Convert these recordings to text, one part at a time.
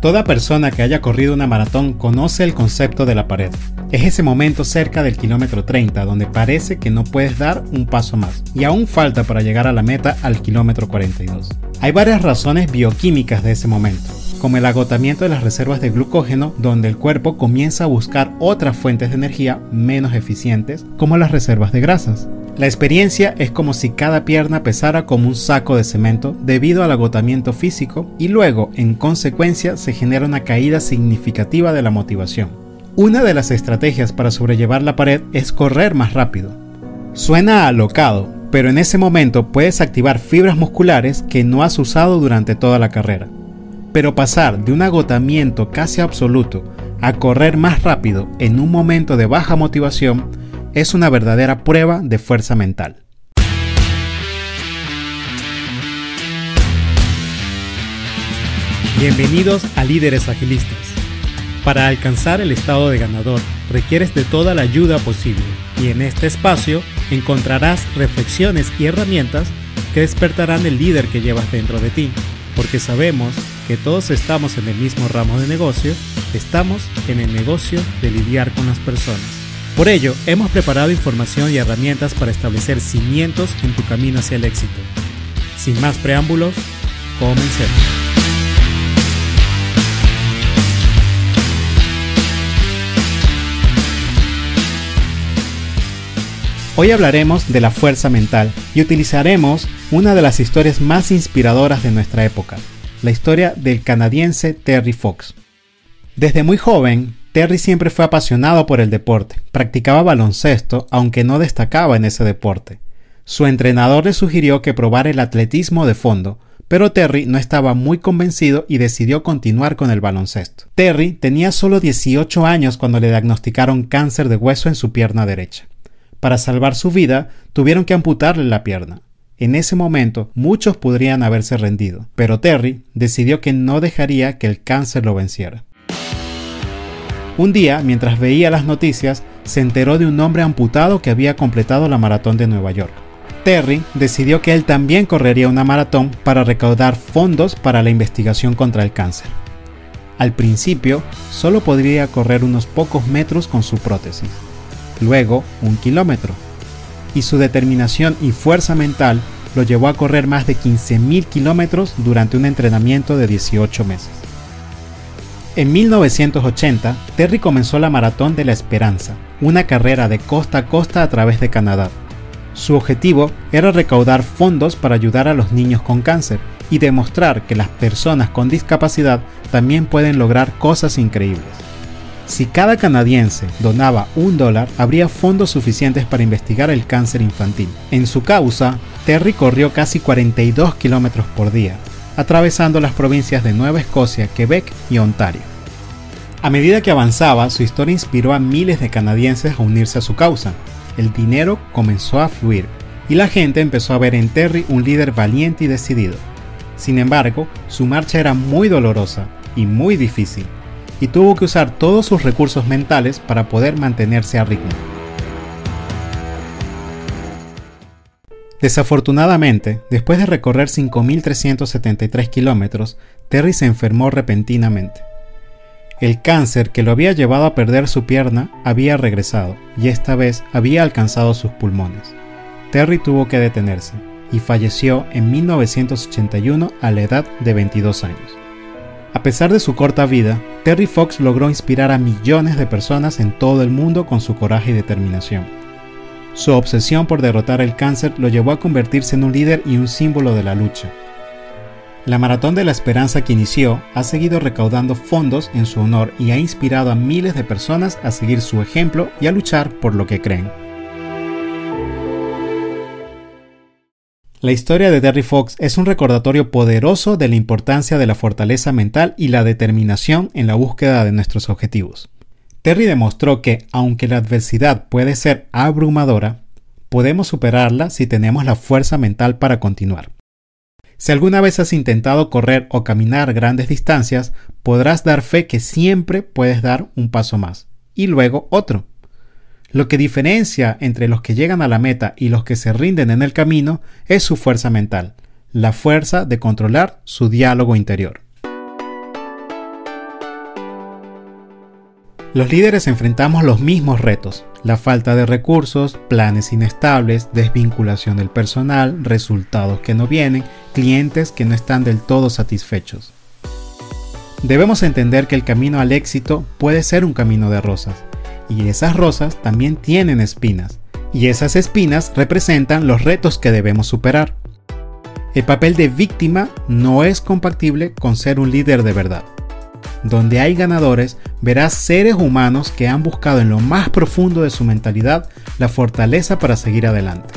Toda persona que haya corrido una maratón conoce el concepto de la pared. Es ese momento cerca del kilómetro 30 donde parece que no puedes dar un paso más y aún falta para llegar a la meta al kilómetro 42. Hay varias razones bioquímicas de ese momento, como el agotamiento de las reservas de glucógeno donde el cuerpo comienza a buscar otras fuentes de energía menos eficientes como las reservas de grasas. La experiencia es como si cada pierna pesara como un saco de cemento debido al agotamiento físico y luego, en consecuencia, se genera una caída significativa de la motivación. Una de las estrategias para sobrellevar la pared es correr más rápido. Suena alocado, pero en ese momento puedes activar fibras musculares que no has usado durante toda la carrera. Pero pasar de un agotamiento casi absoluto a correr más rápido en un momento de baja motivación es una verdadera prueba de fuerza mental. Bienvenidos a Líderes Agilistas. Para alcanzar el estado de ganador requieres de toda la ayuda posible y en este espacio encontrarás reflexiones y herramientas que despertarán el líder que llevas dentro de ti, porque sabemos que todos estamos en el mismo ramo de negocio, estamos en el negocio de lidiar con las personas. Por ello, hemos preparado información y herramientas para establecer cimientos en tu camino hacia el éxito. Sin más preámbulos, comencemos. Hoy hablaremos de la fuerza mental y utilizaremos una de las historias más inspiradoras de nuestra época, la historia del canadiense Terry Fox. Desde muy joven, Terry siempre fue apasionado por el deporte, practicaba baloncesto aunque no destacaba en ese deporte. Su entrenador le sugirió que probara el atletismo de fondo, pero Terry no estaba muy convencido y decidió continuar con el baloncesto. Terry tenía solo 18 años cuando le diagnosticaron cáncer de hueso en su pierna derecha. Para salvar su vida, tuvieron que amputarle la pierna. En ese momento muchos podrían haberse rendido, pero Terry decidió que no dejaría que el cáncer lo venciera. Un día, mientras veía las noticias, se enteró de un hombre amputado que había completado la maratón de Nueva York. Terry decidió que él también correría una maratón para recaudar fondos para la investigación contra el cáncer. Al principio, solo podría correr unos pocos metros con su prótesis, luego un kilómetro, y su determinación y fuerza mental lo llevó a correr más de 15.000 kilómetros durante un entrenamiento de 18 meses. En 1980, Terry comenzó la Maratón de la Esperanza, una carrera de costa a costa a través de Canadá. Su objetivo era recaudar fondos para ayudar a los niños con cáncer y demostrar que las personas con discapacidad también pueden lograr cosas increíbles. Si cada canadiense donaba un dólar, habría fondos suficientes para investigar el cáncer infantil. En su causa, Terry corrió casi 42 kilómetros por día, atravesando las provincias de Nueva Escocia, Quebec y Ontario. A medida que avanzaba, su historia inspiró a miles de canadienses a unirse a su causa. El dinero comenzó a fluir y la gente empezó a ver en Terry un líder valiente y decidido. Sin embargo, su marcha era muy dolorosa y muy difícil, y tuvo que usar todos sus recursos mentales para poder mantenerse a ritmo. Desafortunadamente, después de recorrer 5.373 kilómetros, Terry se enfermó repentinamente. El cáncer que lo había llevado a perder su pierna había regresado y esta vez había alcanzado sus pulmones. Terry tuvo que detenerse y falleció en 1981 a la edad de 22 años. A pesar de su corta vida, Terry Fox logró inspirar a millones de personas en todo el mundo con su coraje y determinación. Su obsesión por derrotar el cáncer lo llevó a convertirse en un líder y un símbolo de la lucha. La Maratón de la Esperanza que inició ha seguido recaudando fondos en su honor y ha inspirado a miles de personas a seguir su ejemplo y a luchar por lo que creen. La historia de Terry Fox es un recordatorio poderoso de la importancia de la fortaleza mental y la determinación en la búsqueda de nuestros objetivos. Terry demostró que, aunque la adversidad puede ser abrumadora, podemos superarla si tenemos la fuerza mental para continuar. Si alguna vez has intentado correr o caminar grandes distancias, podrás dar fe que siempre puedes dar un paso más y luego otro. Lo que diferencia entre los que llegan a la meta y los que se rinden en el camino es su fuerza mental, la fuerza de controlar su diálogo interior. Los líderes enfrentamos los mismos retos, la falta de recursos, planes inestables, desvinculación del personal, resultados que no vienen, clientes que no están del todo satisfechos. Debemos entender que el camino al éxito puede ser un camino de rosas, y esas rosas también tienen espinas, y esas espinas representan los retos que debemos superar. El papel de víctima no es compatible con ser un líder de verdad. Donde hay ganadores, verás seres humanos que han buscado en lo más profundo de su mentalidad la fortaleza para seguir adelante.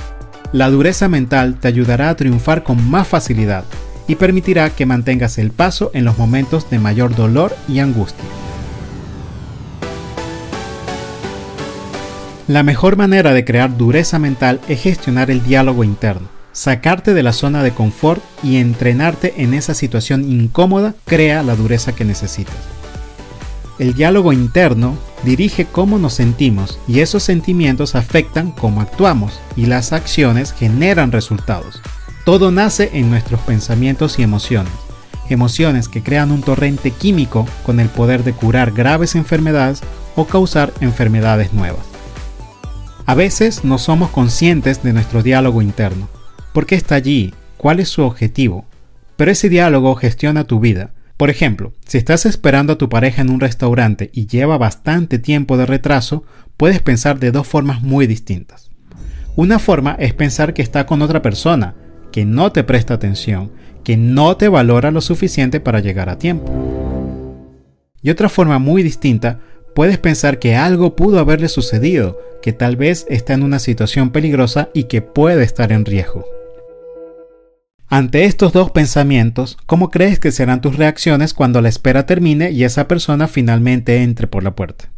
La dureza mental te ayudará a triunfar con más facilidad y permitirá que mantengas el paso en los momentos de mayor dolor y angustia. La mejor manera de crear dureza mental es gestionar el diálogo interno, sacarte de la zona de confort y entrenarte en esa situación incómoda crea la dureza que necesitas. El diálogo interno dirige cómo nos sentimos y esos sentimientos afectan cómo actuamos y las acciones generan resultados. Todo nace en nuestros pensamientos y emociones, emociones que crean un torrente químico con el poder de curar graves enfermedades o causar enfermedades nuevas. A veces no somos conscientes de nuestro diálogo interno. ¿Por qué está allí? ¿Cuál es su objetivo? Pero ese diálogo gestiona tu vida. Por ejemplo, si estás esperando a tu pareja en un restaurante y lleva bastante tiempo de retraso, puedes pensar de dos formas muy distintas. Una forma es pensar que está con otra persona, que no te presta atención, que no te valora lo suficiente para llegar a tiempo. Y otra forma muy distinta puedes pensar que algo pudo haberle sucedido, que tal vez está en una situación peligrosa y que puede estar en riesgo. Ante estos dos pensamientos, ¿cómo crees que serán tus reacciones cuando la espera termine y esa persona finalmente entre por la puerta?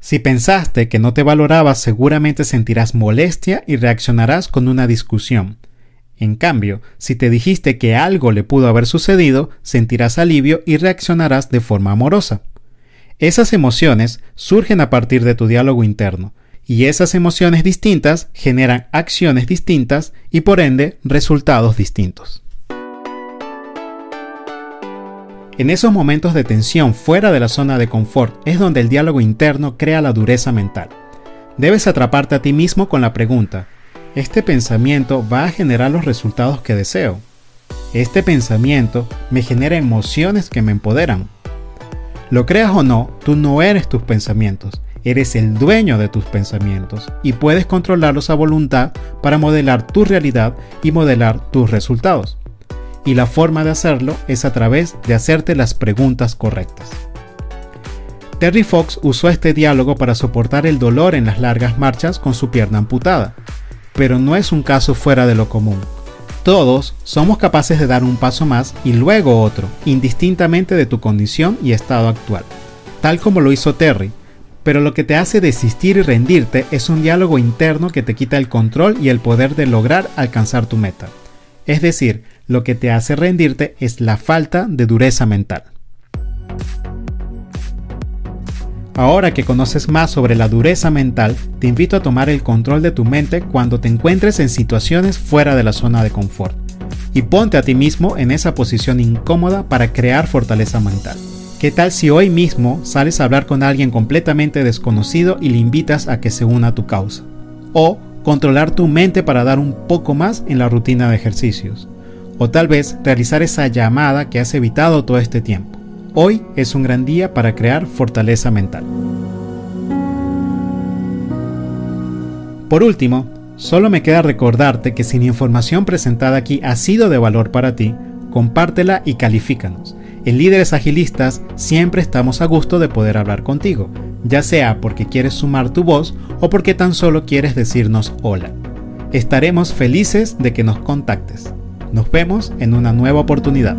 Si pensaste que no te valorabas, seguramente sentirás molestia y reaccionarás con una discusión. En cambio, si te dijiste que algo le pudo haber sucedido, sentirás alivio y reaccionarás de forma amorosa. Esas emociones surgen a partir de tu diálogo interno, y esas emociones distintas generan acciones distintas y por ende resultados distintos. En esos momentos de tensión fuera de la zona de confort es donde el diálogo interno crea la dureza mental. Debes atraparte a ti mismo con la pregunta, ¿este pensamiento va a generar los resultados que deseo? Este pensamiento me genera emociones que me empoderan, lo creas o no, tú no eres tus pensamientos, eres el dueño de tus pensamientos y puedes controlarlos a voluntad para modelar tu realidad y modelar tus resultados. Y la forma de hacerlo es a través de hacerte las preguntas correctas. Terry Fox usó este diálogo para soportar el dolor en las largas marchas con su pierna amputada, pero no es un caso fuera de lo común. Todos somos capaces de dar un paso más y luego otro, indistintamente de tu condición y estado actual, tal como lo hizo Terry, pero lo que te hace desistir y rendirte es un diálogo interno que te quita el control y el poder de lograr alcanzar tu meta. Es decir, lo que te hace rendirte es la falta de dureza mental. Ahora que conoces más sobre la dureza mental, te invito a tomar el control de tu mente cuando te encuentres en situaciones fuera de la zona de confort. Y ponte a ti mismo en esa posición incómoda para crear fortaleza mental. ¿Qué tal si hoy mismo sales a hablar con alguien completamente desconocido y le invitas a que se una a tu causa? O controlar tu mente para dar un poco más en la rutina de ejercicios. O tal vez realizar esa llamada que has evitado todo este tiempo. Hoy es un gran día para crear fortaleza mental. Por último, solo me queda recordarte que si la información presentada aquí ha sido de valor para ti, compártela y califícanos. En Líderes Agilistas siempre estamos a gusto de poder hablar contigo, ya sea porque quieres sumar tu voz o porque tan solo quieres decirnos hola. Estaremos felices de que nos contactes. Nos vemos en una nueva oportunidad.